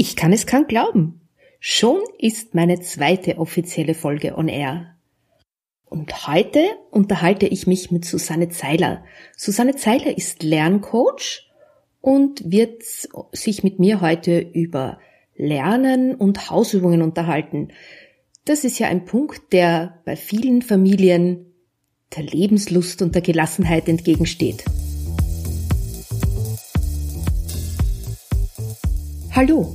Ich kann es kaum glauben. Schon ist meine zweite offizielle Folge on Air. Und heute unterhalte ich mich mit Susanne Zeiler. Susanne Zeiler ist Lerncoach und wird sich mit mir heute über Lernen und Hausübungen unterhalten. Das ist ja ein Punkt, der bei vielen Familien der Lebenslust und der Gelassenheit entgegensteht. Hallo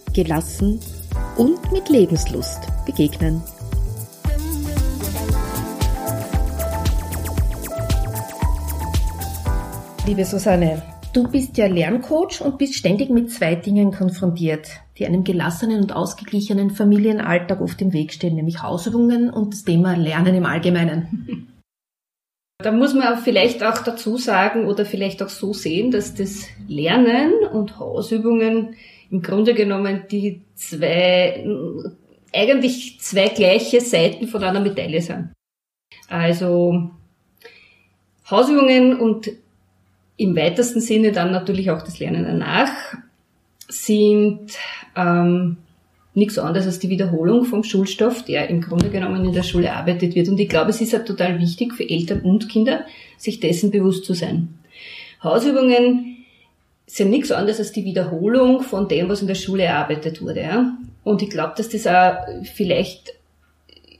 gelassen und mit Lebenslust begegnen. Liebe Susanne, du bist ja Lerncoach und bist ständig mit zwei Dingen konfrontiert, die einem gelassenen und ausgeglichenen Familienalltag oft im Weg stehen, nämlich Hausübungen und das Thema Lernen im Allgemeinen. Da muss man vielleicht auch dazu sagen oder vielleicht auch so sehen, dass das Lernen und Hausübungen im Grunde genommen die zwei, eigentlich zwei gleiche Seiten von einer Medaille sind. Also Hausübungen und im weitesten Sinne dann natürlich auch das Lernen danach sind ähm, nichts anderes als die Wiederholung vom Schulstoff, der im Grunde genommen in der Schule erarbeitet wird. Und ich glaube, es ist halt total wichtig für Eltern und Kinder, sich dessen bewusst zu sein. Hausübungen sind nichts anderes als die Wiederholung von dem, was in der Schule erarbeitet wurde. Ja? Und ich glaube, dass das auch vielleicht,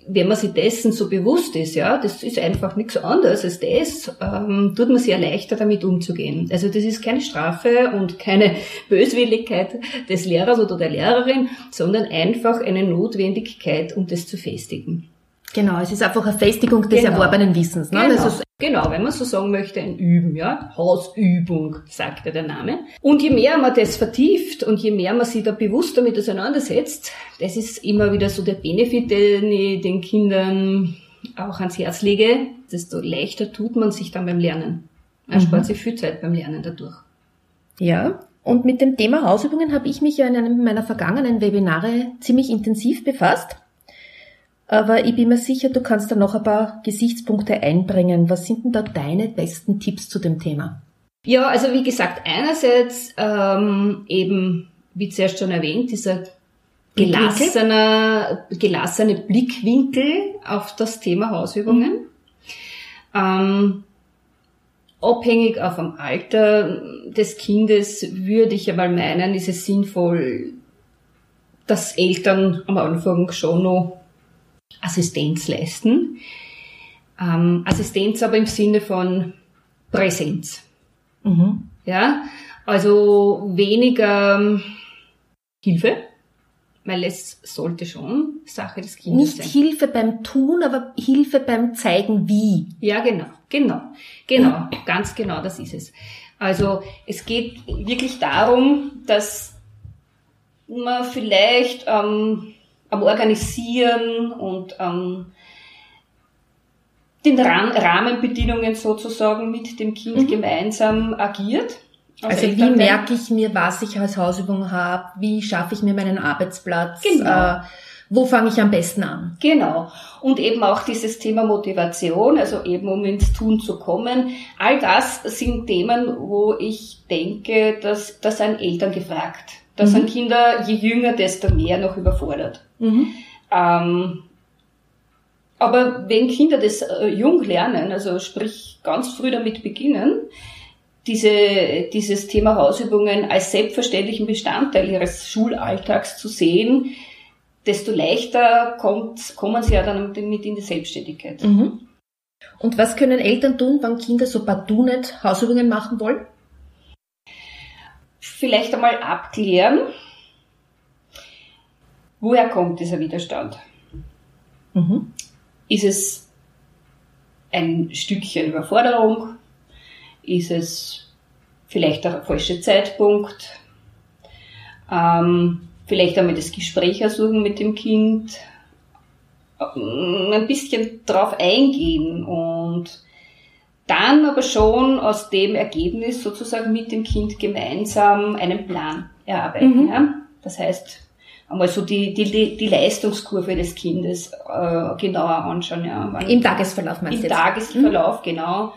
wenn man sich dessen so bewusst ist, ja, das ist einfach nichts anderes als das, ähm, tut man sich ja leichter damit umzugehen. Also das ist keine Strafe und keine Böswilligkeit des Lehrers oder der Lehrerin, sondern einfach eine Notwendigkeit, um das zu festigen. Genau, es ist einfach eine Festigung des genau. erworbenen Wissens. Ne? Genau. Genau, wenn man so sagen möchte, ein Üben, ja. Hausübung, sagt ja der Name. Und je mehr man das vertieft und je mehr man sich da bewusst damit auseinandersetzt, das ist immer wieder so der Benefit, den ich den Kindern auch ans Herz lege, desto leichter tut man sich dann beim Lernen. Man mhm. spart sich viel Zeit beim Lernen dadurch. Ja, und mit dem Thema Hausübungen habe ich mich ja in einem meiner vergangenen Webinare ziemlich intensiv befasst. Aber ich bin mir sicher, du kannst da noch ein paar Gesichtspunkte einbringen. Was sind denn da deine besten Tipps zu dem Thema? Ja, also wie gesagt, einerseits ähm, eben, wie zuerst schon erwähnt, dieser gelassener, gelassene Blickwinkel auf das Thema Hausübungen. Mhm. Ähm, abhängig auf dem Alter des Kindes würde ich aber meinen, ist es sinnvoll, dass Eltern am Anfang schon noch Assistenz leisten. Ähm, Assistenz aber im Sinne von Präsenz. Mhm. Ja, also weniger ähm, Hilfe, weil es sollte schon Sache des Kindes Nicht sein. Nicht Hilfe beim Tun, aber Hilfe beim Zeigen wie. Ja, genau, genau, genau, ganz genau, das ist es. Also es geht wirklich darum, dass man vielleicht ähm, am Organisieren und am den Rahmenbedingungen sozusagen mit dem Kind mhm. gemeinsam agiert. Also, also wie merke ich mir, was ich als Hausübung habe? Wie schaffe ich mir meinen Arbeitsplatz? Genau. Äh, wo fange ich am besten an? Genau. Und eben auch dieses Thema Motivation, also eben um ins Tun zu kommen. All das sind Themen, wo ich denke, dass das ein Eltern gefragt. Da mhm. sind Kinder, je jünger, desto mehr noch überfordert. Mhm. Ähm, aber wenn Kinder das äh, jung lernen, also sprich ganz früh damit beginnen, diese, dieses Thema Hausübungen als selbstverständlichen Bestandteil ihres Schulalltags zu sehen, desto leichter kommt, kommen sie ja dann mit in die Selbstständigkeit. Mhm. Und was können Eltern tun, wenn Kinder so partout nicht Hausübungen machen wollen? Vielleicht einmal abklären, Woher kommt dieser Widerstand? Mhm. Ist es ein Stückchen Überforderung? Ist es vielleicht der falsche Zeitpunkt? Ähm, vielleicht einmal das Gespräch suchen mit dem Kind, ein bisschen drauf eingehen und dann aber schon aus dem Ergebnis sozusagen mit dem Kind gemeinsam einen Plan erarbeiten. Mhm. Ja? Das heißt, einmal so die, die, die Leistungskurve des Kindes äh, genauer anschauen. Ja. Im Tagesverlauf meinst du? Im Tagesverlauf, mhm. genau.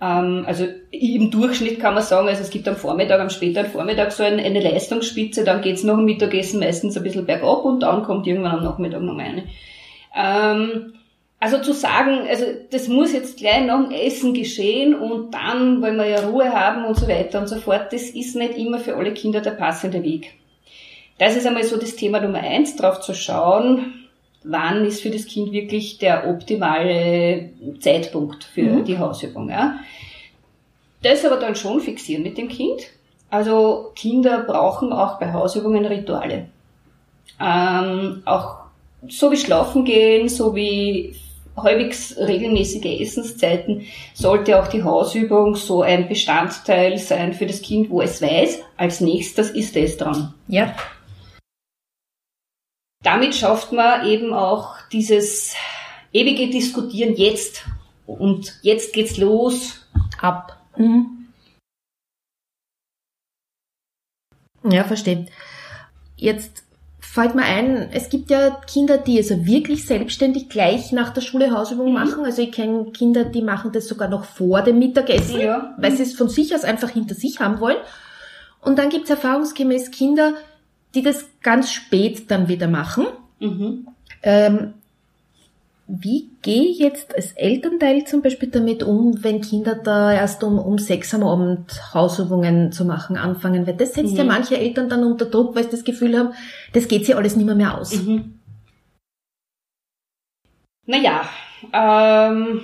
Ähm, also im Durchschnitt kann man sagen, also es gibt am Vormittag, am späteren Vormittag so eine, eine Leistungsspitze, dann geht's nach dem Mittagessen meistens ein bisschen bergab und dann kommt irgendwann am Nachmittag noch eine. Ähm, also zu sagen, also das muss jetzt gleich nach dem Essen geschehen und dann wollen wir ja Ruhe haben und so weiter und so fort, das ist nicht immer für alle Kinder der passende Weg. Das ist einmal so das Thema Nummer eins, darauf zu schauen, wann ist für das Kind wirklich der optimale Zeitpunkt für mhm. die Hausübung. Ja. Das aber dann schon fixieren mit dem Kind. Also Kinder brauchen auch bei Hausübungen Rituale. Ähm, auch so wie Schlafen gehen, so wie halbwegs regelmäßige Essenszeiten, sollte auch die Hausübung so ein Bestandteil sein für das Kind, wo es weiß, als nächstes ist es dran. Ja damit schafft man eben auch dieses ewige Diskutieren jetzt und jetzt geht's los. Ab. Mhm. Ja, verstehe. Jetzt fällt mir ein, es gibt ja Kinder, die also wirklich selbstständig gleich nach der Schule Hausübung mhm. machen. Also ich kenne Kinder, die machen das sogar noch vor dem Mittagessen, ja. weil sie es von sich aus einfach hinter sich haben wollen. Und dann gibt es erfahrungsgemäß Kinder, die das ganz spät dann wieder machen. Mhm. Ähm, wie gehe ich jetzt als Elternteil zum Beispiel damit um, wenn Kinder da erst um, um sechs am Abend Hausübungen zu machen anfangen? Weil das setzt mhm. ja manche Eltern dann unter Druck, weil sie das Gefühl haben, das geht sich alles nicht mehr, mehr aus. Mhm. Naja, ähm,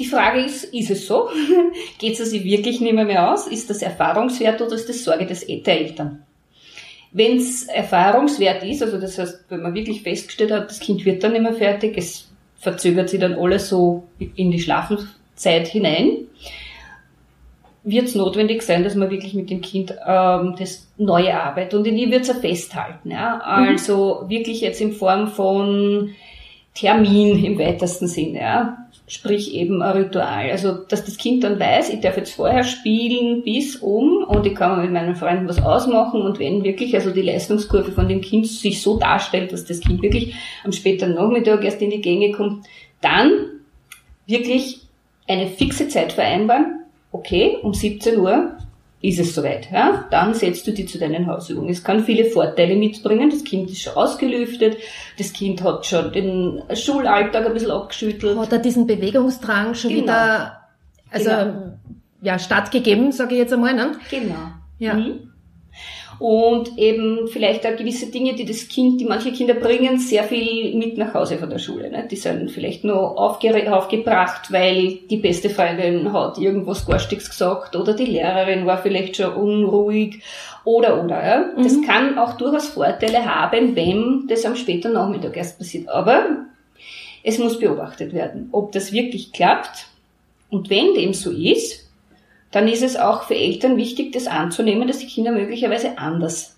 die Frage ist, ist es so? geht es sich wirklich nicht mehr, mehr aus? Ist das erfahrungswert oder ist das Sorge des, der Eltern? Wenn es erfahrungswert ist, also das heißt, wenn man wirklich festgestellt hat, das Kind wird dann nicht mehr fertig, es verzögert sich dann alles so in die Schlafenszeit hinein, wird es notwendig sein, dass man wirklich mit dem Kind ähm, das neue arbeitet. Und in die wird es festhalten. Ja? Mhm. Also mhm. wirklich jetzt in Form von Termin im weitesten Sinne. Ja? Sprich eben ein Ritual. Also, dass das Kind dann weiß, ich darf jetzt vorher spielen bis um und ich kann mit meinen Freunden was ausmachen und wenn wirklich also die Leistungskurve von dem Kind sich so darstellt, dass das Kind wirklich am späteren Nachmittag erst in die Gänge kommt, dann wirklich eine fixe Zeit vereinbaren. Okay, um 17 Uhr ist es soweit. Ja? Dann setzt du dich zu deinen Hausübungen. Es kann viele Vorteile mitbringen. Das Kind ist schon ausgelüftet, das Kind hat schon den Schulalltag ein bisschen abgeschüttelt. Hat er diesen Bewegungsdrang schon genau. wieder also, genau. ja, stattgegeben, sage ich jetzt einmal. Ne? Genau. Ja. Mhm und eben vielleicht auch gewisse Dinge, die das Kind, die manche Kinder bringen, sehr viel mit nach Hause von der Schule. Ne? Die sind vielleicht nur aufge aufgebracht, weil die beste Freundin hat irgendwas Garstiges gesagt oder die Lehrerin war vielleicht schon unruhig oder oder. Ja? Mhm. Das kann auch durchaus Vorteile haben, wenn das am späten Nachmittag erst passiert. Aber es muss beobachtet werden, ob das wirklich klappt. Und wenn dem so ist, dann ist es auch für Eltern wichtig, das anzunehmen, dass die Kinder möglicherweise anders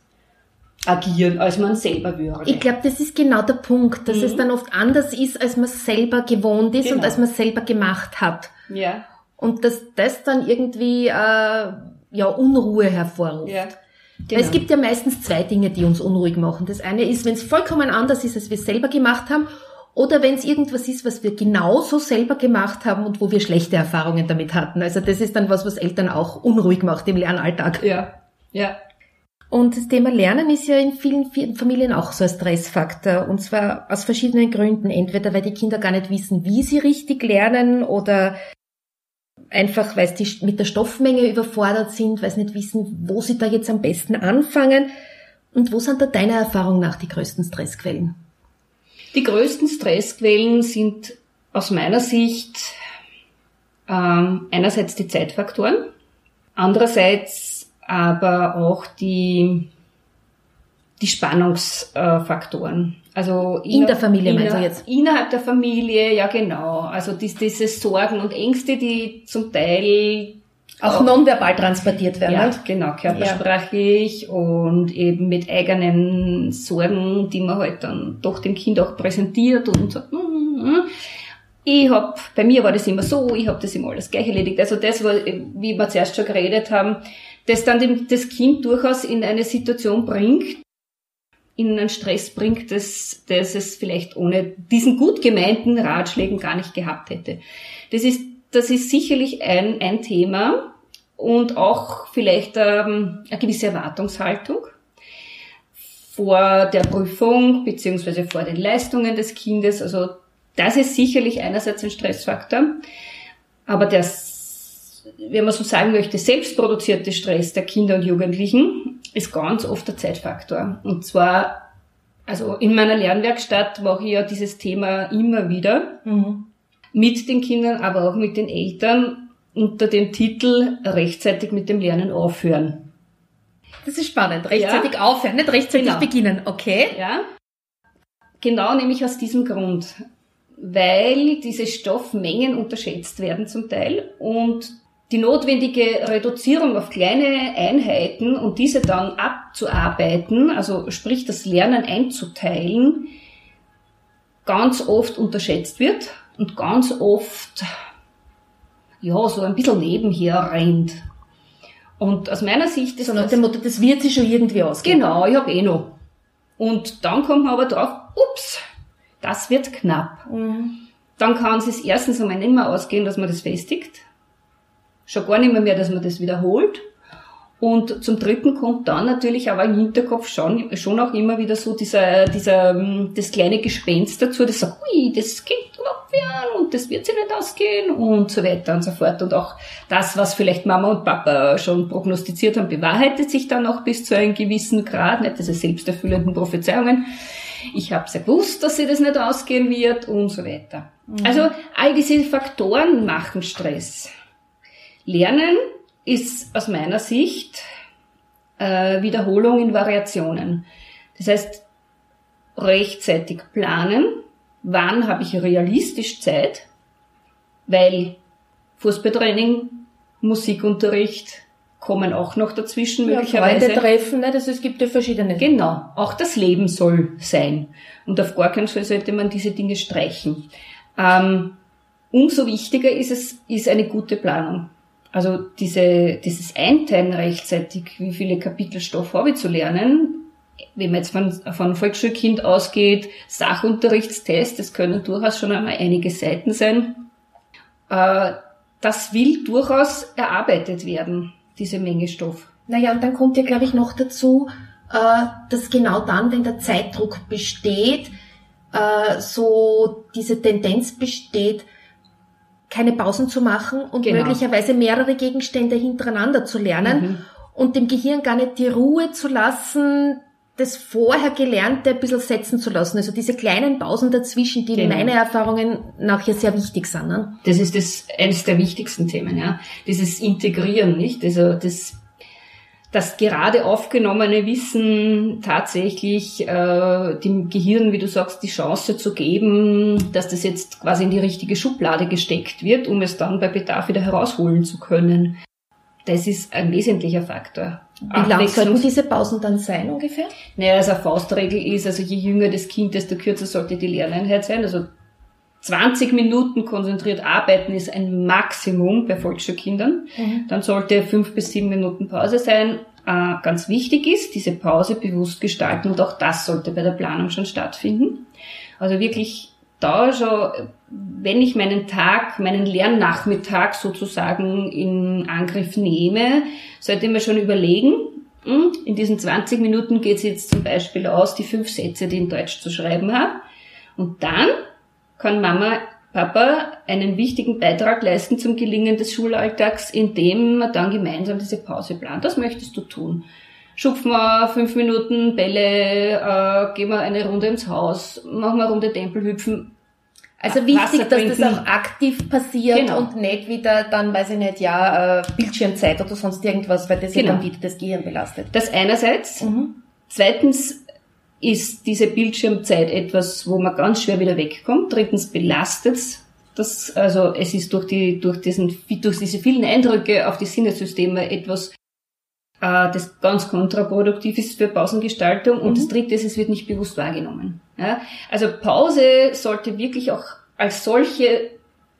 agieren, als man selber würde. Ich glaube, das ist genau der Punkt, dass mhm. es dann oft anders ist, als man selber gewohnt ist genau. und als man selber gemacht hat. Ja. Und dass das dann irgendwie äh, ja Unruhe hervorruft. Ja. Genau. Es gibt ja meistens zwei Dinge, die uns unruhig machen. Das eine ist, wenn es vollkommen anders ist, als wir es selber gemacht haben, oder wenn es irgendwas ist, was wir genauso selber gemacht haben und wo wir schlechte Erfahrungen damit hatten. Also das ist dann was, was Eltern auch unruhig macht im Lernalltag. Ja, ja. Und das Thema Lernen ist ja in vielen, vielen Familien auch so ein Stressfaktor. Und zwar aus verschiedenen Gründen. Entweder weil die Kinder gar nicht wissen, wie sie richtig lernen oder einfach, weil sie mit der Stoffmenge überfordert sind, weil sie nicht wissen, wo sie da jetzt am besten anfangen. Und wo sind da deiner Erfahrung nach die größten Stressquellen? Die größten Stressquellen sind aus meiner Sicht ähm, einerseits die Zeitfaktoren, andererseits aber auch die, die Spannungsfaktoren. Also in der Familie meinst du jetzt? Innerhalb der Familie, ja genau. Also dies, diese Sorgen und Ängste, die zum Teil auch nonverbal transportiert werden. Ja, genau, körpersprachlich ja. und eben mit eigenen Sorgen, die man halt dann doch dem Kind auch präsentiert und sagt, mm, mm, mm. ich hab, bei mir war das immer so, ich habe das immer alles gleich erledigt. Also das war, wie wir zuerst schon geredet haben, das dann dem, das Kind durchaus in eine Situation bringt, in einen Stress bringt, dass, dass es vielleicht ohne diesen gut gemeinten Ratschlägen gar nicht gehabt hätte. Das ist das ist sicherlich ein, ein Thema und auch vielleicht ähm, eine gewisse Erwartungshaltung vor der Prüfung beziehungsweise vor den Leistungen des Kindes. Also das ist sicherlich einerseits ein Stressfaktor, aber das, wenn man so sagen möchte, selbstproduzierte Stress der Kinder und Jugendlichen ist ganz oft der Zeitfaktor. Und zwar, also in meiner Lernwerkstatt mache ich ja dieses Thema immer wieder. Mhm mit den Kindern, aber auch mit den Eltern unter dem Titel rechtzeitig mit dem Lernen aufhören. Das ist spannend. Rechtzeitig ja. aufhören, nicht rechtzeitig genau. beginnen. Okay. Ja. Genau nämlich aus diesem Grund. Weil diese Stoffmengen unterschätzt werden zum Teil und die notwendige Reduzierung auf kleine Einheiten und diese dann abzuarbeiten, also sprich das Lernen einzuteilen, ganz oft unterschätzt wird und ganz oft, ja, so ein bisschen nebenher rennt. Und aus meiner Sicht ist so nach dem Motto, das wird sich schon irgendwie ausgehen. Genau, ich habe eh noch. Und dann kommt man aber drauf, ups, das wird knapp. Mhm. Dann kann es erstens einmal nicht mehr ausgehen, dass man das festigt. Schon gar nicht mehr, mehr dass man das wiederholt. Und zum Dritten kommt dann natürlich aber im Hinterkopf schon, schon auch immer wieder so dieser, dieser, ähm, das kleine Gespenst dazu, das sagt, ui, das Kind abwehren und das wird sich nicht ausgehen und so weiter und so fort. Und auch das, was vielleicht Mama und Papa schon prognostiziert haben, bewahrheitet sich dann auch bis zu einem gewissen Grad, nicht diese selbsterfüllenden Prophezeiungen. Ich habe ja gewusst, dass sie das nicht ausgehen wird und so weiter. Mhm. Also all diese Faktoren machen Stress. Lernen ist aus meiner Sicht äh, Wiederholung in Variationen. Das heißt, rechtzeitig planen, wann habe ich realistisch Zeit, weil Fußballtraining, Musikunterricht kommen auch noch dazwischen ja, möglicherweise. Freunde treffen, ne? das, es gibt ja verschiedene. Genau, auch das Leben soll sein. Und auf gar keinen Fall sollte man diese Dinge streichen. Ähm, umso wichtiger ist es, ist eine gute Planung. Also diese, dieses Einteilen rechtzeitig, wie viele Kapitel Stoff habe ich zu lernen, wenn man jetzt von, von Volksschulkind ausgeht, Sachunterrichtstest, das können durchaus schon einmal einige Seiten sein. Äh, das will durchaus erarbeitet werden, diese Menge Stoff. Naja, und dann kommt ja, glaube ich, noch dazu, äh, dass genau dann, wenn der Zeitdruck besteht, äh, so diese Tendenz besteht, keine Pausen zu machen und genau. möglicherweise mehrere Gegenstände hintereinander zu lernen mhm. und dem Gehirn gar nicht die Ruhe zu lassen, das vorher Gelernte ein bisschen setzen zu lassen. Also diese kleinen Pausen dazwischen, die genau. in meinen Erfahrungen nachher sehr wichtig sind. Ne? Das ist das eines der wichtigsten Themen, ja. Dieses Integrieren, nicht? Also das das gerade aufgenommene Wissen tatsächlich äh, dem Gehirn, wie du sagst, die Chance zu geben, dass das jetzt quasi in die richtige Schublade gesteckt wird, um es dann bei Bedarf wieder herausholen zu können. Das ist ein wesentlicher Faktor. Wie lang sollten diese Pausen dann sein ungefähr? Naja, also eine Faustregel ist, also je jünger das Kind, desto kürzer sollte die Lerneinheit sein. Also 20 Minuten konzentriert arbeiten ist ein Maximum bei Volksschulkindern. Mhm. Dann sollte fünf bis sieben Minuten Pause sein. Äh, ganz wichtig ist, diese Pause bewusst gestalten und auch das sollte bei der Planung schon stattfinden. Also wirklich da schon, wenn ich meinen Tag, meinen Lernnachmittag sozusagen in Angriff nehme, sollte ich mir schon überlegen, hm, in diesen 20 Minuten geht es jetzt zum Beispiel aus, die fünf Sätze, die in Deutsch zu schreiben habe. Und dann kann Mama, Papa einen wichtigen Beitrag leisten zum Gelingen des Schulalltags, indem man dann gemeinsam diese Pause plant. Was möchtest du tun? Schupfen wir fünf Minuten Bälle, äh, gehen wir eine Runde ins Haus, machen wir eine Runde Tempelhüpfen. Also wichtig, dass das auch aktiv passiert genau. und nicht wieder dann, weiß ich nicht, ja, äh, Bildschirmzeit oder sonst irgendwas, weil das genau. ja dann wieder das Gehirn belastet. Das einerseits. Mhm. Zweitens ist diese Bildschirmzeit etwas, wo man ganz schwer wieder wegkommt. Drittens belastet Das, also es ist durch die, durch diesen, durch diese vielen Eindrücke auf die Sinnesysteme etwas, äh, das ganz kontraproduktiv ist für Pausengestaltung. Und mhm. das dritte ist, es wird nicht bewusst wahrgenommen. Ja? Also Pause sollte wirklich auch als solche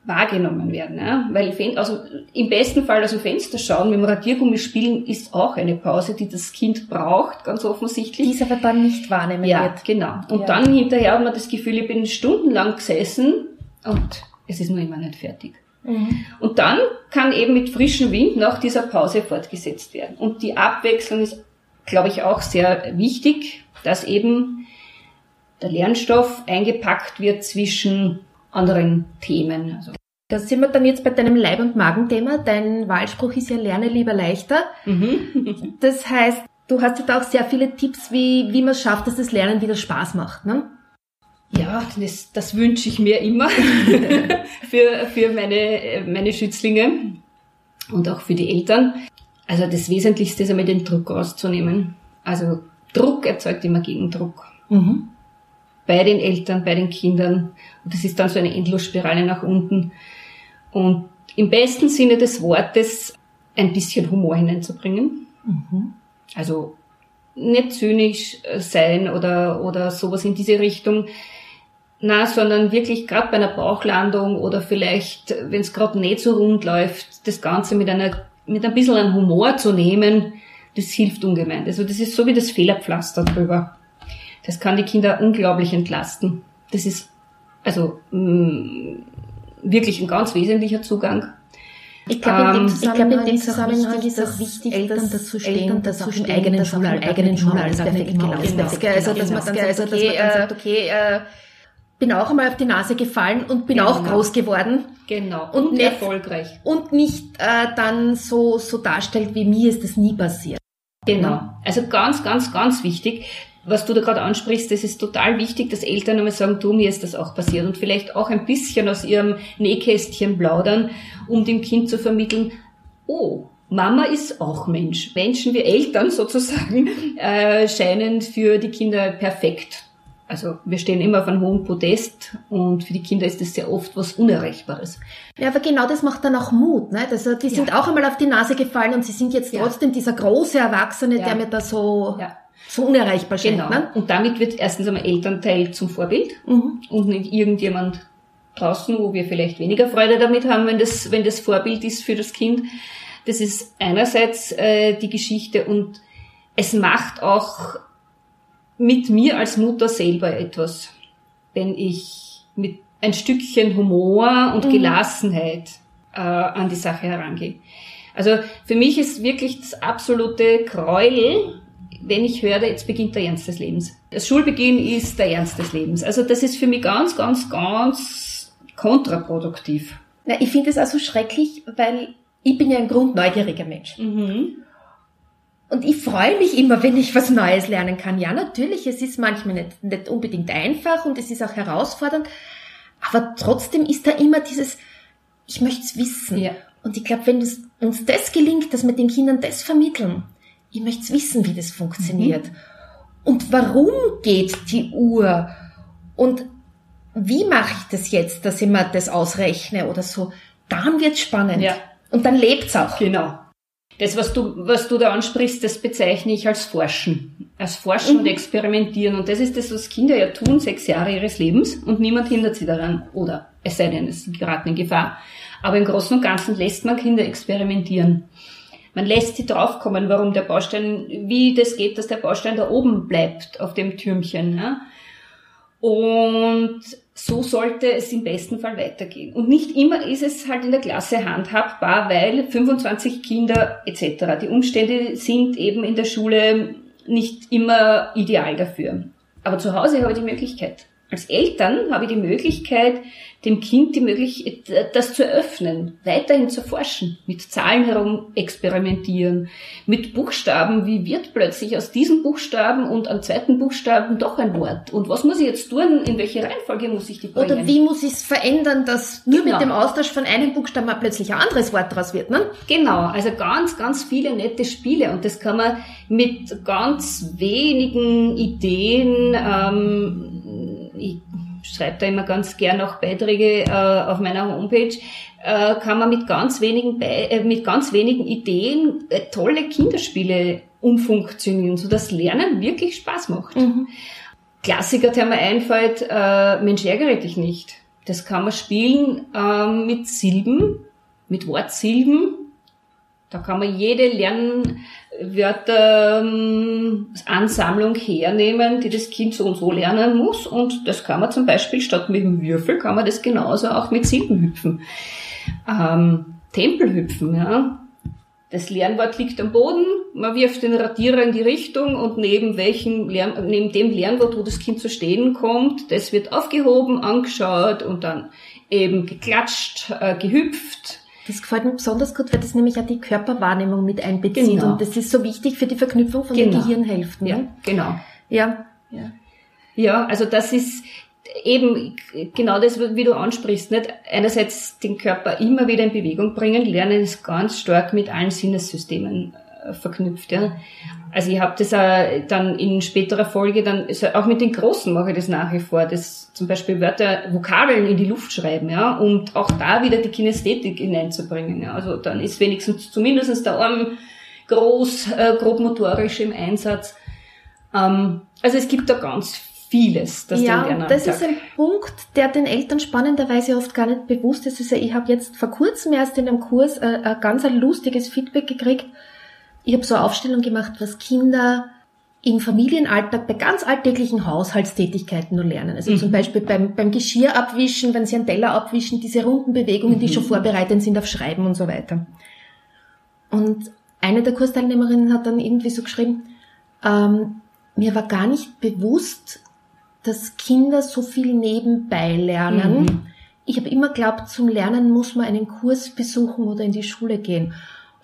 wahrgenommen werden. Ja? Weil also im besten Fall aus dem Fenster schauen, mit dem Radiergummi spielen, ist auch eine Pause, die das Kind braucht, ganz offensichtlich. Die es aber dann nicht wahrnehmen ja, wird. genau. Und ja. dann hinterher hat man das Gefühl, ich bin stundenlang gesessen und es ist nur immer nicht fertig. Mhm. Und dann kann eben mit frischem Wind nach dieser Pause fortgesetzt werden. Und die Abwechslung ist, glaube ich, auch sehr wichtig, dass eben der Lernstoff eingepackt wird zwischen anderen Themen. Also da sind wir dann jetzt bei deinem Leib- und Magenthema. Dein Wahlspruch ist ja lerne lieber leichter. Mhm. das heißt, du hast ja da auch sehr viele Tipps, wie, wie man es schafft, dass das Lernen wieder Spaß macht. Ne? Ja, das, das wünsche ich mir immer für, für meine, meine Schützlinge und auch für die Eltern. Also das Wesentlichste ist einmal den Druck rauszunehmen. Also Druck erzeugt immer Gegendruck. Mhm bei den Eltern, bei den Kindern. Und das ist dann so eine Endlosspirale nach unten. Und im besten Sinne des Wortes ein bisschen Humor hineinzubringen. Mhm. Also nicht zynisch sein oder, oder sowas in diese Richtung. Na, sondern wirklich gerade bei einer Bauchlandung oder vielleicht, wenn es gerade nicht so rund läuft, das Ganze mit einer mit ein bisschen an Humor zu nehmen, das hilft ungemein. Also das ist so wie das Fehlerpflaster drüber. Das kann die Kinder unglaublich entlasten. Das ist also mh, mm, wirklich ein ganz wesentlicher Zugang. Ich glaube, in dem Zusammenhang, ähm, in dem Zusammenhang ist auch wichtig, Eltern dazu stehen, Eltern dazu stehen, eigenen Schulalltag, eigenen Schulalltag perfekt gelaufen ist. Also, dass man dann sagt, okay, äh, okay, äh, bin auch einmal auf die Nase gefallen und bin genau. auch groß geworden. Genau. Und, und nicht, erfolgreich. Und nicht äh, dann so, so darstellt, wie mir ist das nie passiert. Genau. Also ganz, ganz, ganz wichtig was du da gerade ansprichst, das ist total wichtig, dass Eltern einmal sagen, du, mir ist das auch passiert und vielleicht auch ein bisschen aus ihrem Nähkästchen plaudern, um dem Kind zu vermitteln, oh, Mama ist auch Mensch. Menschen wie Eltern sozusagen äh, scheinen für die Kinder perfekt. Also wir stehen immer auf einem hohen Podest und für die Kinder ist das sehr oft was Unerreichbares. Ja, aber genau das macht dann auch Mut. Ne? Also die sind ja. auch einmal auf die Nase gefallen und sie sind jetzt ja. trotzdem dieser große Erwachsene, ja. der mir da so ja so unerreichbar scheint. Genau. Ne? Und damit wird erstens einmal Elternteil zum Vorbild mhm. und nicht irgendjemand draußen, wo wir vielleicht weniger Freude damit haben, wenn das, wenn das Vorbild ist für das Kind. Das ist einerseits äh, die Geschichte und es macht auch mit mir als Mutter selber etwas, wenn ich mit ein Stückchen Humor und mhm. Gelassenheit äh, an die Sache herangehe. Also für mich ist wirklich das absolute Gräuel, wenn ich höre, jetzt beginnt der Ernst des Lebens. Das Schulbeginn ist der Ernst des Lebens. Also das ist für mich ganz, ganz, ganz kontraproduktiv. Na, ich finde es also schrecklich, weil ich bin ja ein grundneugieriger Mensch. Mhm. Und ich freue mich immer, wenn ich was Neues lernen kann. Ja, natürlich, es ist manchmal nicht, nicht unbedingt einfach und es ist auch herausfordernd. Aber trotzdem ist da immer dieses, ich möchte es wissen. Ja. Und ich glaube, wenn uns das gelingt, dass wir den Kindern das vermitteln, ich möchte wissen, wie das funktioniert. Mhm. Und warum geht die Uhr? Und wie mache ich das jetzt, dass ich mir das ausrechne oder so? Dann wird's spannend. Ja. Und dann lebt's auch. Genau. Das, was du, was du da ansprichst, das bezeichne ich als Forschen. Als Forschen mhm. und Experimentieren. Und das ist das, was Kinder ja tun, sechs Jahre ihres Lebens. Und niemand hindert sie daran. Oder es sei denn, es geraten in Gefahr. Aber im Großen und Ganzen lässt man Kinder experimentieren. Man lässt sie draufkommen, warum der Baustein, wie das geht, dass der Baustein da oben bleibt auf dem Türmchen. Ja? Und so sollte es im besten Fall weitergehen. Und nicht immer ist es halt in der Klasse handhabbar, weil 25 Kinder etc. Die Umstände sind eben in der Schule nicht immer ideal dafür. Aber zu Hause habe ich die Möglichkeit. Als Eltern habe ich die Möglichkeit, dem Kind die Möglichkeit, das zu eröffnen, weiterhin zu forschen, mit Zahlen herum experimentieren, mit Buchstaben, wie wird plötzlich aus diesen Buchstaben und am zweiten Buchstaben doch ein Wort? Und was muss ich jetzt tun? In welche Reihenfolge muss ich die bringen? Oder wie muss ich es verändern, dass nur genau. mit dem Austausch von einem Buchstaben plötzlich ein anderes Wort daraus wird, ne? Genau, also ganz, ganz viele nette Spiele und das kann man mit ganz wenigen Ideen ähm, schreibe da immer ganz gern auch Beiträge äh, auf meiner Homepage, äh, kann man mit ganz wenigen, Be äh, mit ganz wenigen Ideen äh, tolle Kinderspiele umfunktionieren, so dass Lernen wirklich Spaß macht. Mhm. Klassiker, der mir einfällt, äh, Mensch, ärgere dich nicht. Das kann man spielen äh, mit Silben, mit Wortsilben. Da kann man jede Lernwörter-Ansammlung ähm, hernehmen, die das Kind so und so lernen muss. Und das kann man zum Beispiel statt mit dem Würfel, kann man das genauso auch mit Silben hüpfen. Ähm, Tempelhüpfen, ja. Das Lernwort liegt am Boden, man wirft den Radierer in die Richtung und neben welchem Lern, neben dem Lernwort, wo das Kind zu stehen kommt, das wird aufgehoben, angeschaut und dann eben geklatscht, äh, gehüpft. Das gefällt mir besonders gut, weil das nämlich auch die Körperwahrnehmung mit einbezieht genau. und das ist so wichtig für die Verknüpfung von genau. den Gehirnhälften. Ja, genau. Ja. ja. Ja, also das ist, eben genau das, wie du ansprichst, nicht? Einerseits den Körper immer wieder in Bewegung bringen, Lernen ist ganz stark mit allen Sinnessystemen äh, verknüpft, ja. Also ich habe das auch dann in späterer Folge dann, also auch mit den Großen mache ich das nach wie vor, das zum Beispiel Wörter, Vokabeln in die Luft schreiben, ja, und auch da wieder die Kinästhetik hineinzubringen, ja. Also dann ist wenigstens zumindest der Arm groß, äh, grobmotorisch im Einsatz. Ähm, also es gibt da ganz vieles, das ja, den das ist ein Punkt, der den Eltern spannenderweise oft gar nicht bewusst ist. Also ich habe jetzt vor kurzem erst in einem Kurs äh, ein ganz ein lustiges Feedback gekriegt. Ich habe so eine Aufstellung gemacht, was Kinder im Familienalltag bei ganz alltäglichen Haushaltstätigkeiten nur lernen. Also mhm. zum Beispiel beim, beim Geschirr abwischen, wenn sie einen Teller abwischen, diese runden Bewegungen, mhm. die schon vorbereitet sind auf Schreiben und so weiter. Und eine der Kursteilnehmerinnen hat dann irgendwie so geschrieben, ähm, mir war gar nicht bewusst, dass Kinder so viel nebenbei lernen. Mhm. Ich habe immer glaubt, zum Lernen muss man einen Kurs besuchen oder in die Schule gehen.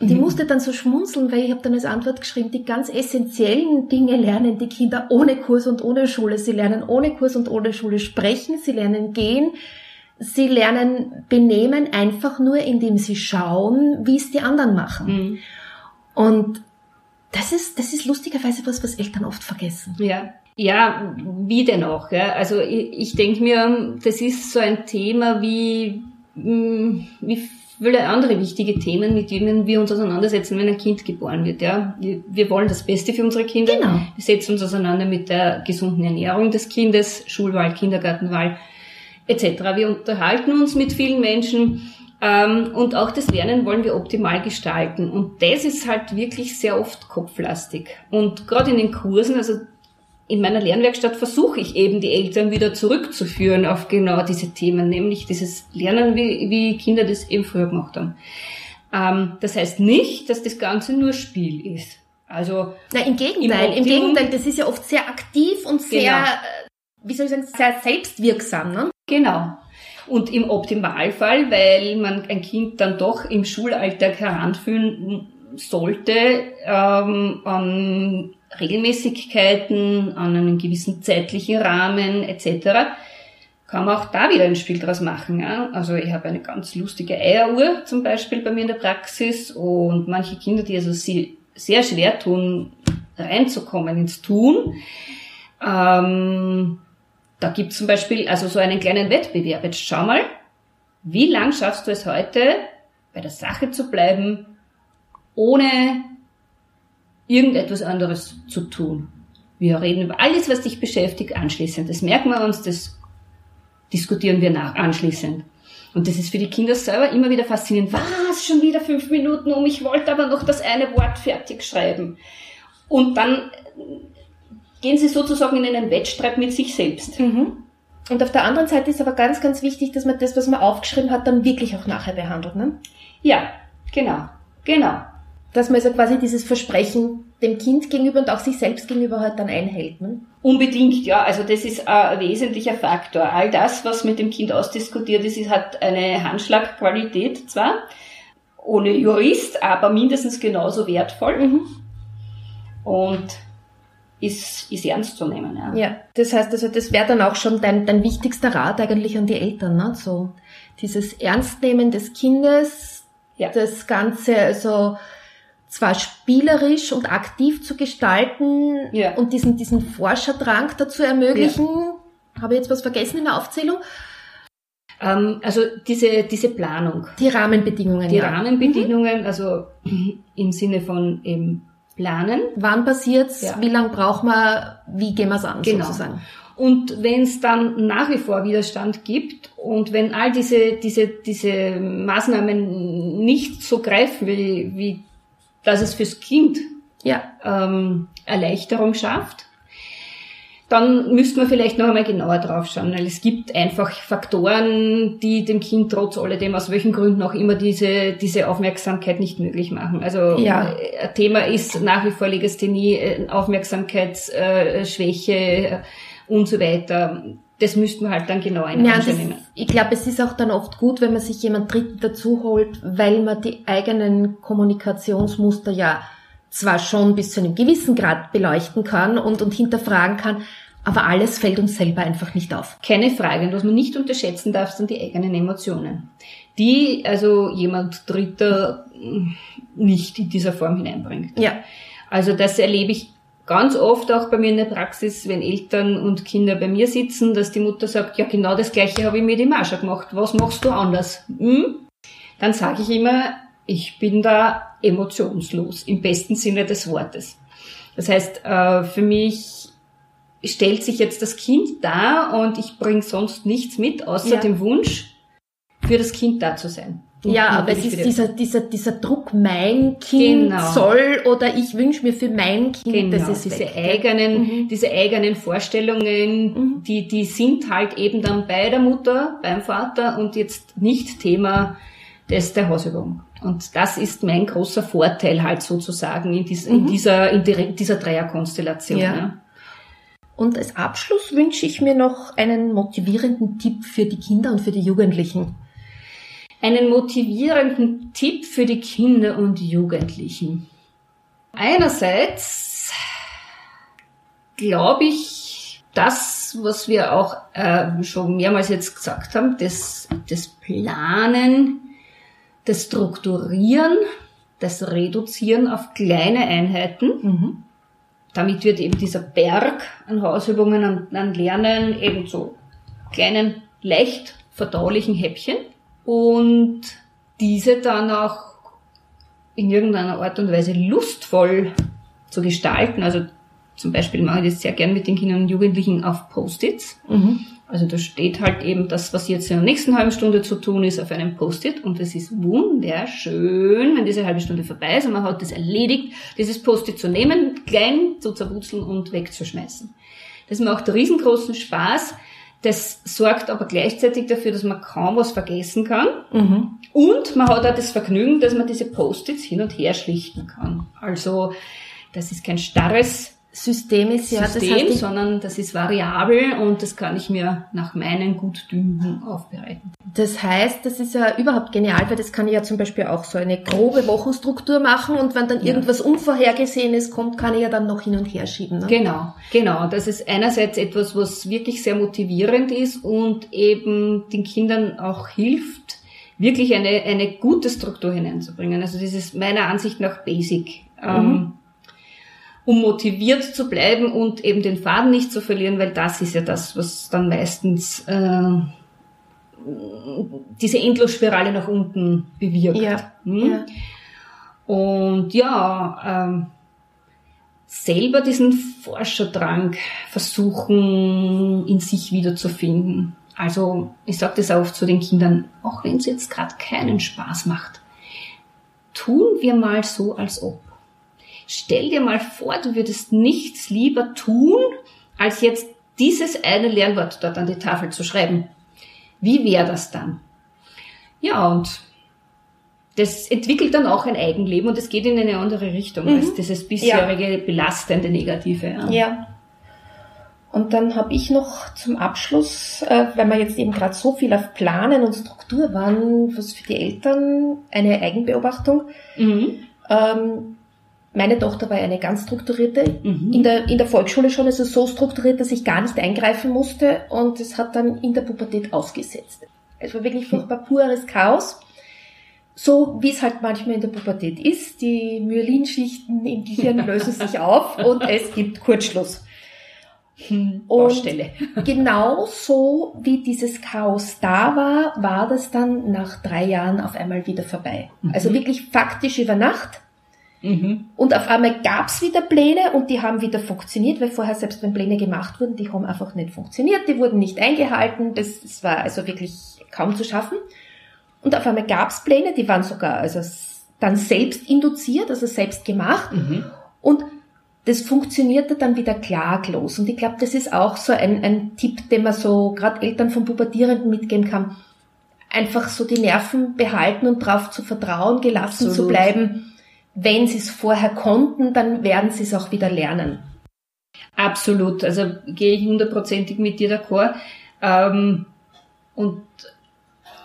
Und mhm. ich musste dann so schmunzeln, weil ich habe dann als Antwort geschrieben, die ganz essentiellen Dinge lernen die Kinder ohne Kurs und ohne Schule. Sie lernen ohne Kurs und ohne Schule sprechen, sie lernen gehen, sie lernen benehmen einfach nur, indem sie schauen, wie es die anderen machen. Mhm. Und das ist, das ist lustigerweise was, was Eltern oft vergessen. Ja. Ja, wie denn auch? Ja? Also ich, ich denke mir, das ist so ein Thema wie, hm, wie viele andere wichtige Themen, mit denen wir uns auseinandersetzen, wenn ein Kind geboren wird. Ja? Wir wollen das Beste für unsere Kinder. Genau. Wir setzen uns auseinander mit der gesunden Ernährung des Kindes, Schulwahl, Kindergartenwahl etc. Wir unterhalten uns mit vielen Menschen ähm, und auch das Lernen wollen wir optimal gestalten. Und das ist halt wirklich sehr oft kopflastig. Und gerade in den Kursen, also in meiner Lernwerkstatt versuche ich eben die Eltern wieder zurückzuführen auf genau diese Themen, nämlich dieses Lernen, wie, wie Kinder das eben früher gemacht haben. Ähm, das heißt nicht, dass das Ganze nur Spiel ist. Also Na, im Gegenteil, im, im Gegenteil, das ist ja oft sehr aktiv und sehr, genau. Äh, wie soll ich sagen, sehr selbstwirksam. Ne? Genau. Und im Optimalfall, weil man ein Kind dann doch im Schulalltag heranführen sollte, ähm, an Regelmäßigkeiten, an einen gewissen zeitlichen Rahmen etc., kann man auch da wieder ein Spiel draus machen. Ja? Also ich habe eine ganz lustige Eieruhr zum Beispiel bei mir in der Praxis und manche Kinder, die also sehr schwer tun, reinzukommen ins Tun. Ähm, da gibt zum Beispiel also so einen kleinen Wettbewerb. Jetzt schau mal, wie lang schaffst du es heute, bei der Sache zu bleiben, ohne irgendetwas anderes zu tun. Wir reden über alles, was dich beschäftigt, anschließend. Das merken wir uns, das diskutieren wir nach, anschließend. Und das ist für die Kinder selber immer wieder faszinierend. Was? Schon wieder fünf Minuten um? Ich wollte aber noch das eine Wort fertig schreiben. Und dann gehen sie sozusagen in einen Wettstreit mit sich selbst. Mhm. Und auf der anderen Seite ist aber ganz, ganz wichtig, dass man das, was man aufgeschrieben hat, dann wirklich auch nachher behandelt. Ne? Ja, genau, genau dass man also quasi dieses Versprechen dem Kind gegenüber und auch sich selbst gegenüber halt dann einhält. Ne? Unbedingt, ja. Also das ist ein wesentlicher Faktor. All das, was mit dem Kind ausdiskutiert ist, hat eine Handschlagqualität zwar, ohne Jurist, aber mindestens genauso wertvoll. Mhm. Und ist, ist ernst zu nehmen. Ja. ja, das heißt also, das wäre dann auch schon dein, dein wichtigster Rat eigentlich an die Eltern. Ne? So dieses Ernstnehmen des Kindes, ja. das Ganze, also zwar spielerisch und aktiv zu gestalten ja. und diesen, diesen Forscherdrang dazu ermöglichen, ja. Habe ich jetzt was vergessen in der Aufzählung? Ähm, also diese, diese Planung. Die Rahmenbedingungen. Die ja. Rahmenbedingungen, mhm. also im Sinne von eben planen. Wann passiert's? Ja. Wie lange braucht man? Wie gehen wir es an genau. sozusagen? Und wenn es dann nach wie vor Widerstand gibt und wenn all diese, diese, diese Maßnahmen nicht so greifen, wie, wie dass es fürs Kind ja. ähm, Erleichterung schafft, dann müsste man vielleicht noch einmal genauer drauf schauen, weil es gibt einfach Faktoren, die dem Kind trotz alledem, aus welchen Gründen auch immer, diese, diese Aufmerksamkeit nicht möglich machen. Also ja. Äh, ein Thema ist nach wie vor Legasthenie, äh, Aufmerksamkeitsschwäche äh, und so weiter. Das müsste man halt dann genau in ja, nehmen. Ich glaube, es ist auch dann oft gut, wenn man sich jemand Dritten dazu holt, weil man die eigenen Kommunikationsmuster ja zwar schon bis zu einem gewissen Grad beleuchten kann und, und hinterfragen kann, aber alles fällt uns selber einfach nicht auf. Keine Frage. Und was man nicht unterschätzen darf, sind die eigenen Emotionen. Die also jemand Dritter nicht in dieser Form hineinbringt. Ja. Also das erlebe ich ganz oft auch bei mir in der Praxis, wenn Eltern und Kinder bei mir sitzen, dass die Mutter sagt, ja genau das gleiche habe ich mit dem auch schon gemacht. Was machst du anders? Hm? Dann sage ich immer, ich bin da emotionslos, im besten Sinne des Wortes. Das heißt, äh, für mich stellt sich jetzt das Kind da und ich bringe sonst nichts mit, außer ja. dem Wunsch, für das Kind da zu sein. Ja, aber es ist dieser, dieser, dieser Druck, mein Kind genau. soll oder ich wünsche mir für mein Kind, genau. das ist diese weg, eigenen, mhm. diese eigenen Vorstellungen, mhm. die, die sind halt eben dann bei der Mutter, beim Vater und jetzt nicht Thema des, der Hausübung. Und das ist mein großer Vorteil halt sozusagen in, dies, mhm. in dieser, in dieser Dreierkonstellation. Ja. ja. Und als Abschluss wünsche ich mir noch einen motivierenden Tipp für die Kinder und für die Jugendlichen. Einen motivierenden Tipp für die Kinder und Jugendlichen. Einerseits glaube ich, das, was wir auch äh, schon mehrmals jetzt gesagt haben, das, das Planen, das Strukturieren, das Reduzieren auf kleine Einheiten, mhm. Damit wird eben dieser Berg an Hausübungen, an, an Lernen eben zu kleinen, leicht verdaulichen Häppchen und diese dann auch in irgendeiner Art und Weise lustvoll zu gestalten. Also zum Beispiel mache ich das sehr gern mit den Kindern und Jugendlichen auf Post-its. Mhm. Also da steht halt eben das, was jetzt in der nächsten halben Stunde zu tun ist, auf einem Post-it und es ist wunderschön, wenn diese halbe Stunde vorbei ist und man hat das erledigt, dieses Post-it zu nehmen, klein zu zerwurzeln und wegzuschmeißen. Das macht riesengroßen Spaß. Das sorgt aber gleichzeitig dafür, dass man kaum was vergessen kann. Mhm. Und man hat auch das Vergnügen, dass man diese Post-its hin und her schlichten kann. Also das ist kein starres System ist ja System, das sondern das ist variabel und das kann ich mir nach meinen Gutdünken aufbereiten. Das heißt, das ist ja überhaupt genial, weil das kann ich ja zum Beispiel auch so eine grobe Wochenstruktur machen und wenn dann ja. irgendwas Unvorhergesehenes kommt, kann ich ja dann noch hin und her schieben. Ne? Genau, genau. Das ist einerseits etwas, was wirklich sehr motivierend ist und eben den Kindern auch hilft, wirklich eine, eine gute Struktur hineinzubringen. Also das ist meiner Ansicht nach basic. Mhm. Ähm, um motiviert zu bleiben und eben den Faden nicht zu verlieren, weil das ist ja das, was dann meistens äh, diese Endlosspirale nach unten bewirkt. Ja, hm? ja. Und ja, ähm, selber diesen Forscherdrang versuchen in sich wiederzufinden. Also ich sage das auch zu den Kindern, auch wenn es jetzt gerade keinen Spaß macht, tun wir mal so, als ob. Stell dir mal vor, du würdest nichts lieber tun, als jetzt dieses eine Lernwort dort an die Tafel zu schreiben. Wie wäre das dann? Ja, und das entwickelt dann auch ein Eigenleben und es geht in eine andere Richtung mhm. als dieses bisherige ja. belastende Negative. Ja. ja. Und dann habe ich noch zum Abschluss, äh, weil wir jetzt eben gerade so viel auf Planen und Struktur waren, was für die Eltern eine Eigenbeobachtung. Mhm. Ähm, meine Tochter war eine ganz strukturierte. Mhm. In, der, in der Volksschule schon ist es so strukturiert, dass ich gar nicht eingreifen musste und es hat dann in der Pubertät ausgesetzt. Es war wirklich furchtbar pures Chaos. So wie es halt manchmal in der Pubertät ist. Die Myelinschichten im Gehirn lösen sich auf und es gibt Kurzschluss. Hm, und genau so wie dieses Chaos da war, war das dann nach drei Jahren auf einmal wieder vorbei. Mhm. Also wirklich faktisch über Nacht. Mhm. Und auf einmal gab's wieder Pläne und die haben wieder funktioniert, weil vorher selbst wenn Pläne gemacht wurden, die haben einfach nicht funktioniert, die wurden nicht eingehalten, das, das war also wirklich kaum zu schaffen. Und auf einmal gab's Pläne, die waren sogar also dann selbst induziert, also selbst gemacht. Mhm. Und das funktionierte dann wieder klaglos. Und ich glaube, das ist auch so ein, ein Tipp, den man so gerade Eltern von Pubertierenden mitgeben kann. Einfach so die Nerven behalten und darauf zu vertrauen, gelassen Absolut. zu bleiben. Wenn sie es vorher konnten, dann werden sie es auch wieder lernen. Absolut. Also gehe ich hundertprozentig mit dir d'accord. Ähm, und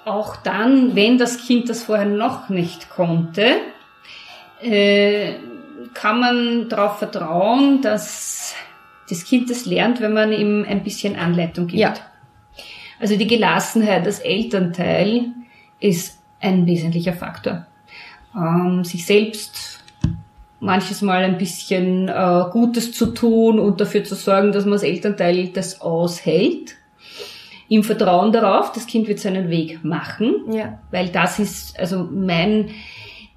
auch dann, wenn das Kind das vorher noch nicht konnte, äh, kann man darauf vertrauen, dass das Kind das lernt, wenn man ihm ein bisschen Anleitung gibt. Ja. Also die Gelassenheit als Elternteil ist ein wesentlicher Faktor. Ähm, sich selbst manches Mal ein bisschen äh, Gutes zu tun und dafür zu sorgen, dass man als Elternteil das aushält. Im Vertrauen darauf, das Kind wird seinen Weg machen, ja. weil das ist also mein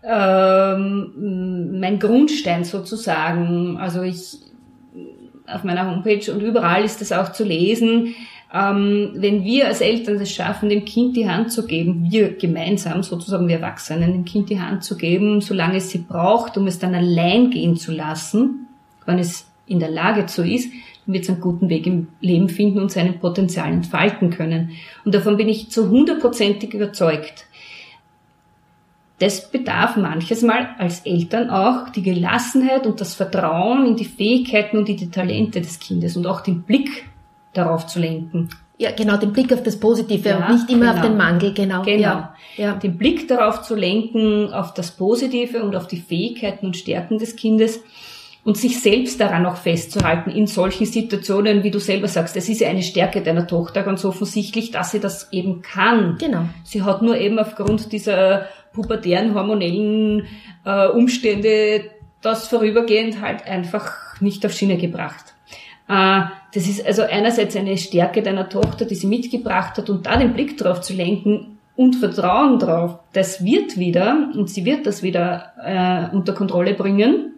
ähm, mein Grundstein sozusagen. Also ich auf meiner Homepage und überall ist das auch zu lesen. Ähm, wenn wir als Eltern es schaffen, dem Kind die Hand zu geben, wir gemeinsam sozusagen, wir Erwachsenen, dem Kind die Hand zu geben, solange es sie braucht, um es dann allein gehen zu lassen, wenn es in der Lage zu ist, dann wird es einen guten Weg im Leben finden und seinen Potenzial entfalten können. Und davon bin ich zu hundertprozentig überzeugt das bedarf manches Mal als Eltern auch die Gelassenheit und das Vertrauen in die Fähigkeiten und in die Talente des Kindes und auch den Blick darauf zu lenken. Ja, genau, den Blick auf das Positive ja, und nicht immer genau. auf den Mangel, genau. Genau. Ja, ja. Den Blick darauf zu lenken, auf das Positive und auf die Fähigkeiten und Stärken des Kindes und sich selbst daran auch festzuhalten in solchen Situationen, wie du selber sagst. Das ist ja eine Stärke deiner Tochter ganz offensichtlich, dass sie das eben kann. Genau. Sie hat nur eben aufgrund dieser pubertären hormonellen äh, Umstände das vorübergehend halt einfach nicht auf Schiene gebracht. Äh, das ist also einerseits eine Stärke deiner Tochter, die sie mitgebracht hat und da den Blick drauf zu lenken und Vertrauen drauf, das wird wieder und sie wird das wieder äh, unter Kontrolle bringen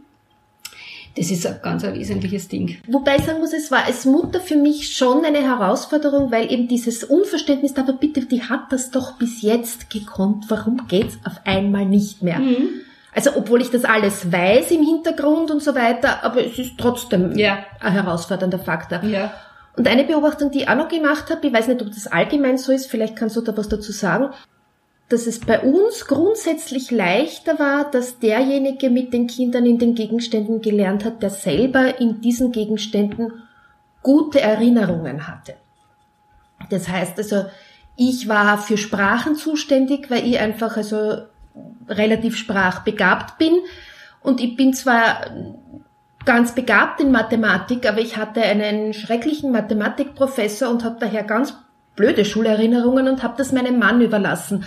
das ist ein ganz ein wesentliches Ding. Wobei ich sagen muss, es war als Mutter für mich schon eine Herausforderung, weil eben dieses Unverständnis, aber bitte, die hat das doch bis jetzt gekonnt, warum geht's auf einmal nicht mehr? Mhm. Also obwohl ich das alles weiß im Hintergrund und so weiter, aber es ist trotzdem ja. ein herausfordernder Faktor. Ja. Und eine Beobachtung, die ich auch noch gemacht habe, ich weiß nicht, ob das allgemein so ist, vielleicht kannst du da was dazu sagen, dass es bei uns grundsätzlich leichter war, dass derjenige mit den Kindern in den Gegenständen gelernt hat, der selber in diesen Gegenständen gute Erinnerungen hatte. Das heißt also, ich war für Sprachen zuständig, weil ich einfach also relativ sprachbegabt bin und ich bin zwar ganz begabt in Mathematik, aber ich hatte einen schrecklichen Mathematikprofessor und habe daher ganz blöde Schulerinnerungen und habe das meinem Mann überlassen.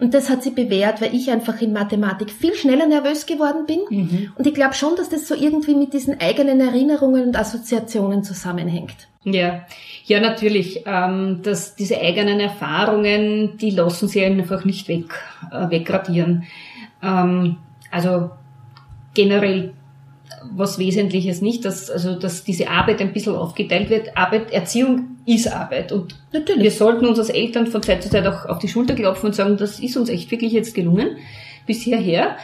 Und das hat sie bewährt, weil ich einfach in Mathematik viel schneller nervös geworden bin. Mhm. Und ich glaube schon, dass das so irgendwie mit diesen eigenen Erinnerungen und Assoziationen zusammenhängt. Ja, ja natürlich. Ähm, dass diese eigenen Erfahrungen, die lassen sie einfach nicht weg, äh, wegradieren. Ähm, also generell was Wesentliches nicht, dass, also, dass diese Arbeit ein bisschen aufgeteilt wird. Arbeit, Erziehung ist Arbeit. Und Natürlich. wir sollten uns als Eltern von Zeit zu Zeit auch auf die Schulter klopfen und sagen, das ist uns echt wirklich jetzt gelungen, bis hierher.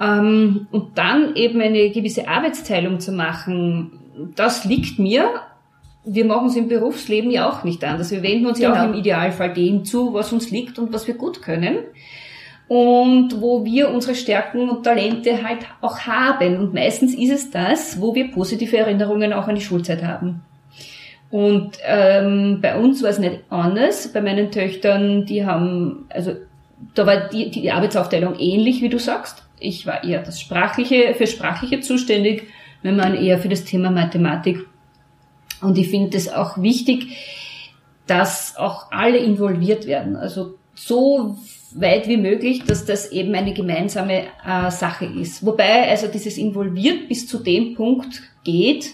Ähm, und dann eben eine gewisse Arbeitsteilung zu machen, das liegt mir. Wir machen es im Berufsleben ja auch nicht anders. Wir wenden uns genau. ja auch genau. im Idealfall dem zu, was uns liegt und was wir gut können und wo wir unsere Stärken und Talente halt auch haben. Und meistens ist es das, wo wir positive Erinnerungen auch an die Schulzeit haben. Und ähm, bei uns war es nicht anders. Bei meinen Töchtern, die haben, also da war die, die Arbeitsaufteilung ähnlich, wie du sagst. Ich war eher das Sprachliche, für Sprachliche zuständig, mein Mann eher für das Thema Mathematik. Und ich finde es auch wichtig, dass auch alle involviert werden. Also so weit wie möglich, dass das eben eine gemeinsame äh, Sache ist. Wobei also dieses involviert bis zu dem Punkt geht,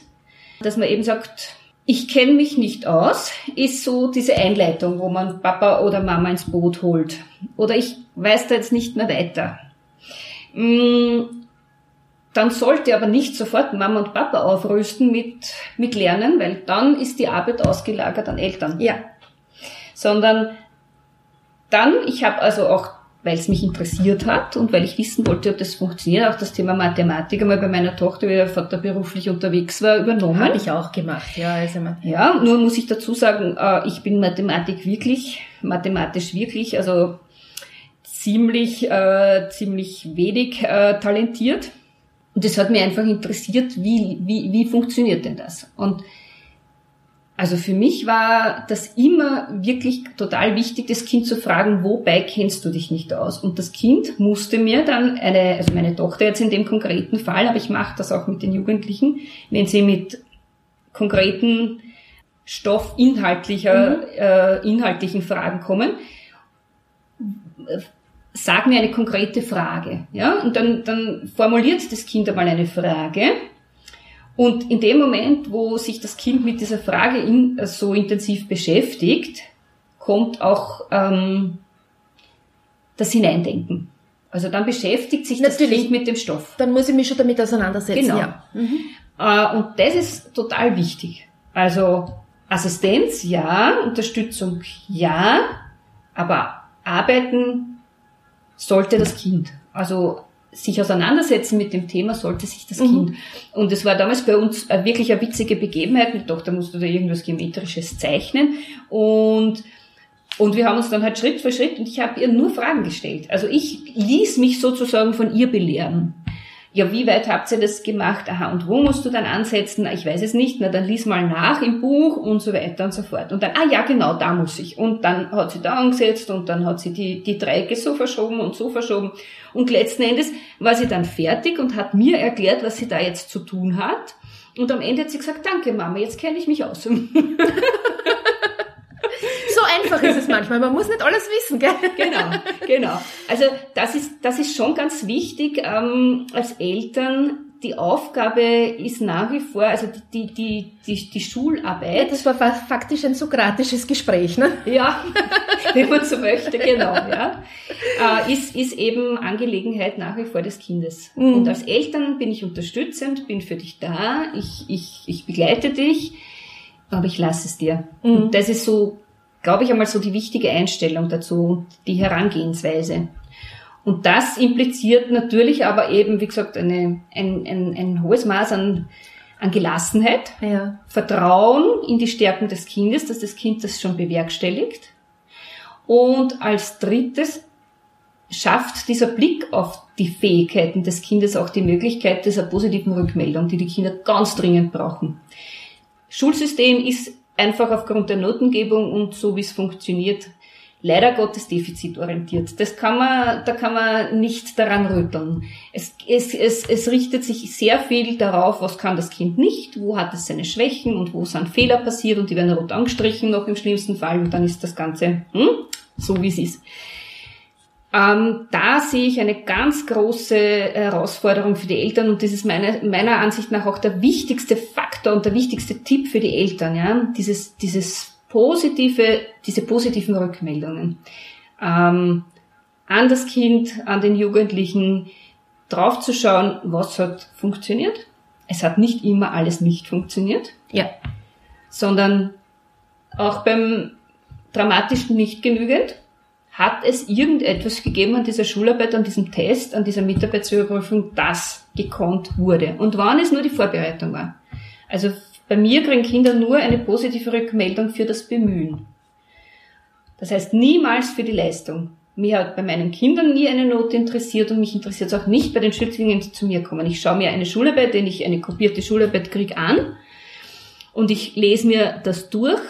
dass man eben sagt, ich kenne mich nicht aus, ist so diese Einleitung, wo man Papa oder Mama ins Boot holt. Oder ich weiß da jetzt nicht mehr weiter. Mm, dann sollte aber nicht sofort Mama und Papa aufrüsten mit, mit Lernen, weil dann ist die Arbeit ausgelagert an Eltern. Ja. Sondern dann, ich habe also auch weil es mich interessiert hat und weil ich wissen wollte, ob das funktioniert. Auch das Thema Mathematik einmal bei meiner Tochter, wie der Vater beruflich unterwegs war, übernommen. Habe ich auch gemacht, ja. Also ja, nur muss ich dazu sagen, äh, ich bin Mathematik wirklich, mathematisch wirklich, also ziemlich, äh, ziemlich wenig äh, talentiert. Und es hat mich einfach interessiert, wie, wie, wie funktioniert denn das? Und also für mich war das immer wirklich total wichtig, das Kind zu fragen, wobei kennst du dich nicht aus? Und das Kind musste mir dann eine, also meine Tochter jetzt in dem konkreten Fall, aber ich mache das auch mit den Jugendlichen, wenn sie mit konkreten stoffinhaltlicher, mhm. äh, inhaltlichen Fragen kommen, sag mir eine konkrete Frage, ja, und dann, dann formuliert das Kind einmal eine Frage und in dem Moment, wo sich das Kind mit dieser Frage in, so intensiv beschäftigt, kommt auch ähm, das Hineindenken. Also dann beschäftigt sich Natürlich. das Kind mit dem Stoff. Dann muss ich mich schon damit auseinandersetzen. Genau. Ja. Mhm. Äh, und das ist total wichtig. Also Assistenz ja, Unterstützung ja, aber arbeiten sollte das Kind. Also sich auseinandersetzen mit dem Thema, sollte sich das mhm. Kind. Und es war damals bei uns wirklich eine witzige Begebenheit. Meine Tochter musste da irgendwas Geometrisches zeichnen. Und, und wir haben uns dann halt Schritt für Schritt, und ich habe ihr nur Fragen gestellt. Also ich ließ mich sozusagen von ihr belehren ja, wie weit habt ihr das gemacht? Aha, und wo musst du dann ansetzen? Ich weiß es nicht. Na, dann lies mal nach im Buch und so weiter und so fort. Und dann, ah ja, genau, da muss ich. Und dann hat sie da angesetzt und dann hat sie die, die Dreiecke so verschoben und so verschoben. Und letzten Endes war sie dann fertig und hat mir erklärt, was sie da jetzt zu tun hat. Und am Ende hat sie gesagt, danke Mama, jetzt kenne ich mich aus. Einfach ist es manchmal. Man muss nicht alles wissen, gell? Genau, genau. Also das ist, das ist schon ganz wichtig ähm, als Eltern. Die Aufgabe ist nach wie vor, also die, die, die, die Schularbeit. Ja, das war faktisch ein sokratisches Gespräch, ne? Ja, wenn man so möchte, genau, ja. Äh, ist, ist eben Angelegenheit nach wie vor des Kindes. Mhm. Und als Eltern bin ich unterstützend, bin für dich da, ich, ich, ich begleite dich, aber ich lasse es dir. Mhm. Und das ist so glaube ich, einmal so die wichtige Einstellung dazu, die Herangehensweise. Und das impliziert natürlich aber eben, wie gesagt, eine, ein, ein, ein hohes Maß an, an Gelassenheit, ja. Vertrauen in die Stärken des Kindes, dass das Kind das schon bewerkstelligt. Und als drittes schafft dieser Blick auf die Fähigkeiten des Kindes auch die Möglichkeit dieser positiven Rückmeldung, die die Kinder ganz dringend brauchen. Schulsystem ist einfach aufgrund der Notengebung und so wie es funktioniert, leider Gottes defizitorientiert. Das kann man, da kann man nicht daran rütteln. Es, es, es, es richtet sich sehr viel darauf, was kann das Kind nicht, wo hat es seine Schwächen und wo sind Fehler passiert und die werden rot angestrichen noch im schlimmsten Fall und dann ist das Ganze hm, so wie es ist. Ähm, da sehe ich eine ganz große Herausforderung für die Eltern und das ist meine, meiner Ansicht nach auch der wichtigste Faktor und der wichtigste Tipp für die Eltern, ja, dieses, dieses positive, diese positiven Rückmeldungen. Ähm, an das Kind, an den Jugendlichen, draufzuschauen, was hat funktioniert. Es hat nicht immer alles nicht funktioniert, ja, sondern auch beim dramatischen nicht genügend hat es irgendetwas gegeben an dieser Schularbeit, an diesem Test, an dieser Mitarbeitsüberprüfung, das gekonnt wurde. Und wann es nur die Vorbereitung war. Also bei mir kriegen Kinder nur eine positive Rückmeldung für das Bemühen. Das heißt niemals für die Leistung. Mir hat bei meinen Kindern nie eine Note interessiert und mich interessiert es auch nicht bei den Schützlingen, die zu mir kommen. Ich schaue mir eine Schularbeit, wenn ich eine kopierte Schularbeit kriege, an und ich lese mir das durch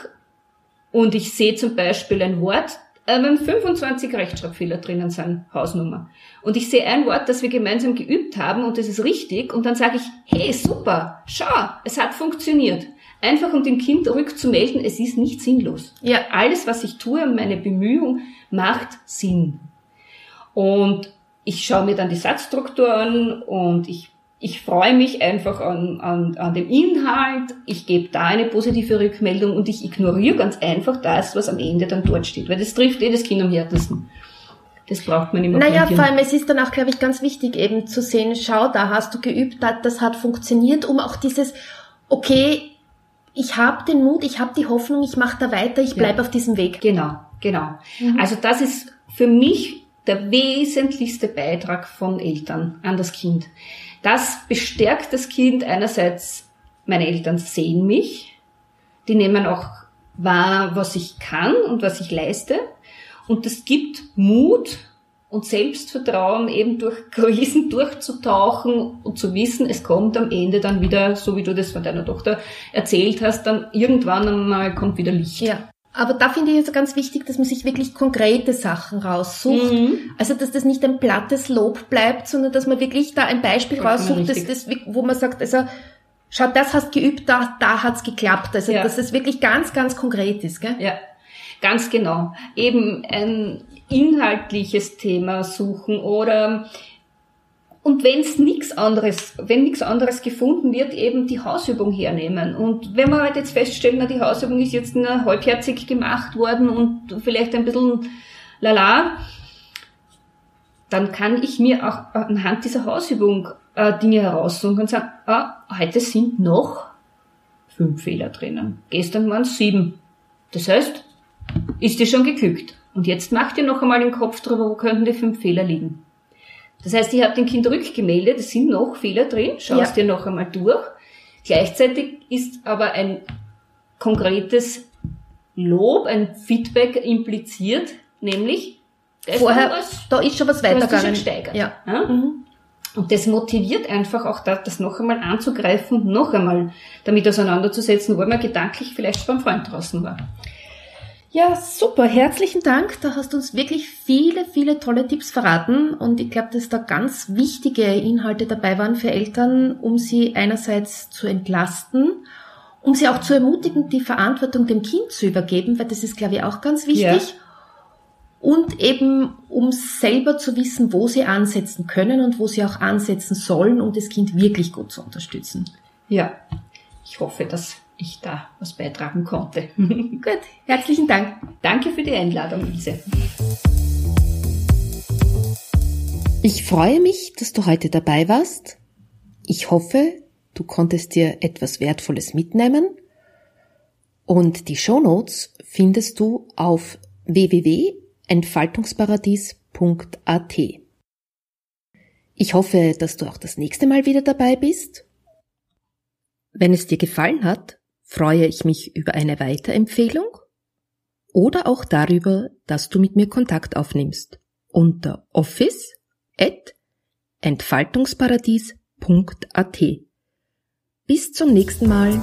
und ich sehe zum Beispiel ein Wort, äh, wenn 25 Rechtschreibfehler drinnen sind, Hausnummer. Und ich sehe ein Wort, das wir gemeinsam geübt haben und das ist richtig und dann sage ich, hey, super, schau, es hat funktioniert. Einfach um dem Kind rückzumelden, es ist nicht sinnlos. Ja, alles, was ich tue, meine Bemühung, macht Sinn. Und ich schaue mir dann die Satzstruktur an und ich ich freue mich einfach an, an, an dem Inhalt, ich gebe da eine positive Rückmeldung und ich ignoriere ganz einfach das, was am Ende dann dort steht, weil das trifft jedes Kind am härtesten. Das braucht man immer. Naja, vor allem, es ist dann auch, glaube ich, ganz wichtig eben zu sehen, schau, da hast du geübt, das hat funktioniert, um auch dieses, okay, ich habe den Mut, ich habe die Hoffnung, ich mache da weiter, ich bleibe ja. auf diesem Weg. Genau, genau. Mhm. Also das ist für mich der wesentlichste Beitrag von Eltern an das Kind. Das bestärkt das Kind einerseits, meine Eltern sehen mich, die nehmen auch wahr, was ich kann und was ich leiste. Und das gibt Mut und Selbstvertrauen, eben durch Krisen durchzutauchen und zu wissen, es kommt am Ende dann wieder, so wie du das von deiner Tochter erzählt hast, dann irgendwann einmal kommt wieder Licht. Ja. Aber da finde ich es ganz wichtig, dass man sich wirklich konkrete Sachen raussucht. Mhm. Also, dass das nicht ein plattes Lob bleibt, sondern dass man wirklich da ein Beispiel raussucht, das, das, wo man sagt, also, schau, das hast geübt, da, da hat's geklappt. Also, ja. dass es wirklich ganz, ganz konkret ist, gell? Ja. Ganz genau. Eben ein inhaltliches Thema suchen oder und wenn es nichts anderes, wenn nichts anderes gefunden wird, eben die Hausübung hernehmen. Und wenn wir halt jetzt feststellen, na, die Hausübung ist jetzt nur halbherzig gemacht worden und vielleicht ein bisschen lala, dann kann ich mir auch anhand dieser Hausübung äh, Dinge heraussuchen und sagen, ah, heute sind noch fünf Fehler drinnen. Gestern waren es sieben. Das heißt, ist dir schon geglückt. Und jetzt mach dir noch einmal den Kopf drüber, wo könnten die fünf Fehler liegen. Das heißt, ich habe dem Kind rückgemeldet, es sind noch Fehler drin, schau es ja. dir noch einmal durch. Gleichzeitig ist aber ein konkretes Lob, ein Feedback impliziert, nämlich vorher, was, da ist schon was weitergegangen. Ja. ja? Mhm. Und das motiviert einfach auch das, das noch einmal anzugreifen und noch einmal damit auseinanderzusetzen, wo man gedanklich vielleicht beim Freund draußen war. Ja, super. Herzlichen Dank. Da hast du uns wirklich viele, viele tolle Tipps verraten. Und ich glaube, dass da ganz wichtige Inhalte dabei waren für Eltern, um sie einerseits zu entlasten, um sie auch zu ermutigen, die Verantwortung dem Kind zu übergeben, weil das ist, glaube ich, auch ganz wichtig. Ja. Und eben, um selber zu wissen, wo sie ansetzen können und wo sie auch ansetzen sollen, um das Kind wirklich gut zu unterstützen. Ja, ich hoffe, dass ich da was beitragen konnte. Gut, herzlichen Dank. Danke für die Einladung, Ilse. Ich freue mich, dass du heute dabei warst. Ich hoffe, du konntest dir etwas Wertvolles mitnehmen. Und die Shownotes findest du auf www.entfaltungsparadies.at. Ich hoffe, dass du auch das nächste Mal wieder dabei bist. Wenn es dir gefallen hat, freue ich mich über eine Weiterempfehlung oder auch darüber, dass du mit mir Kontakt aufnimmst unter office at entfaltungsparadies.at. Bis zum nächsten Mal.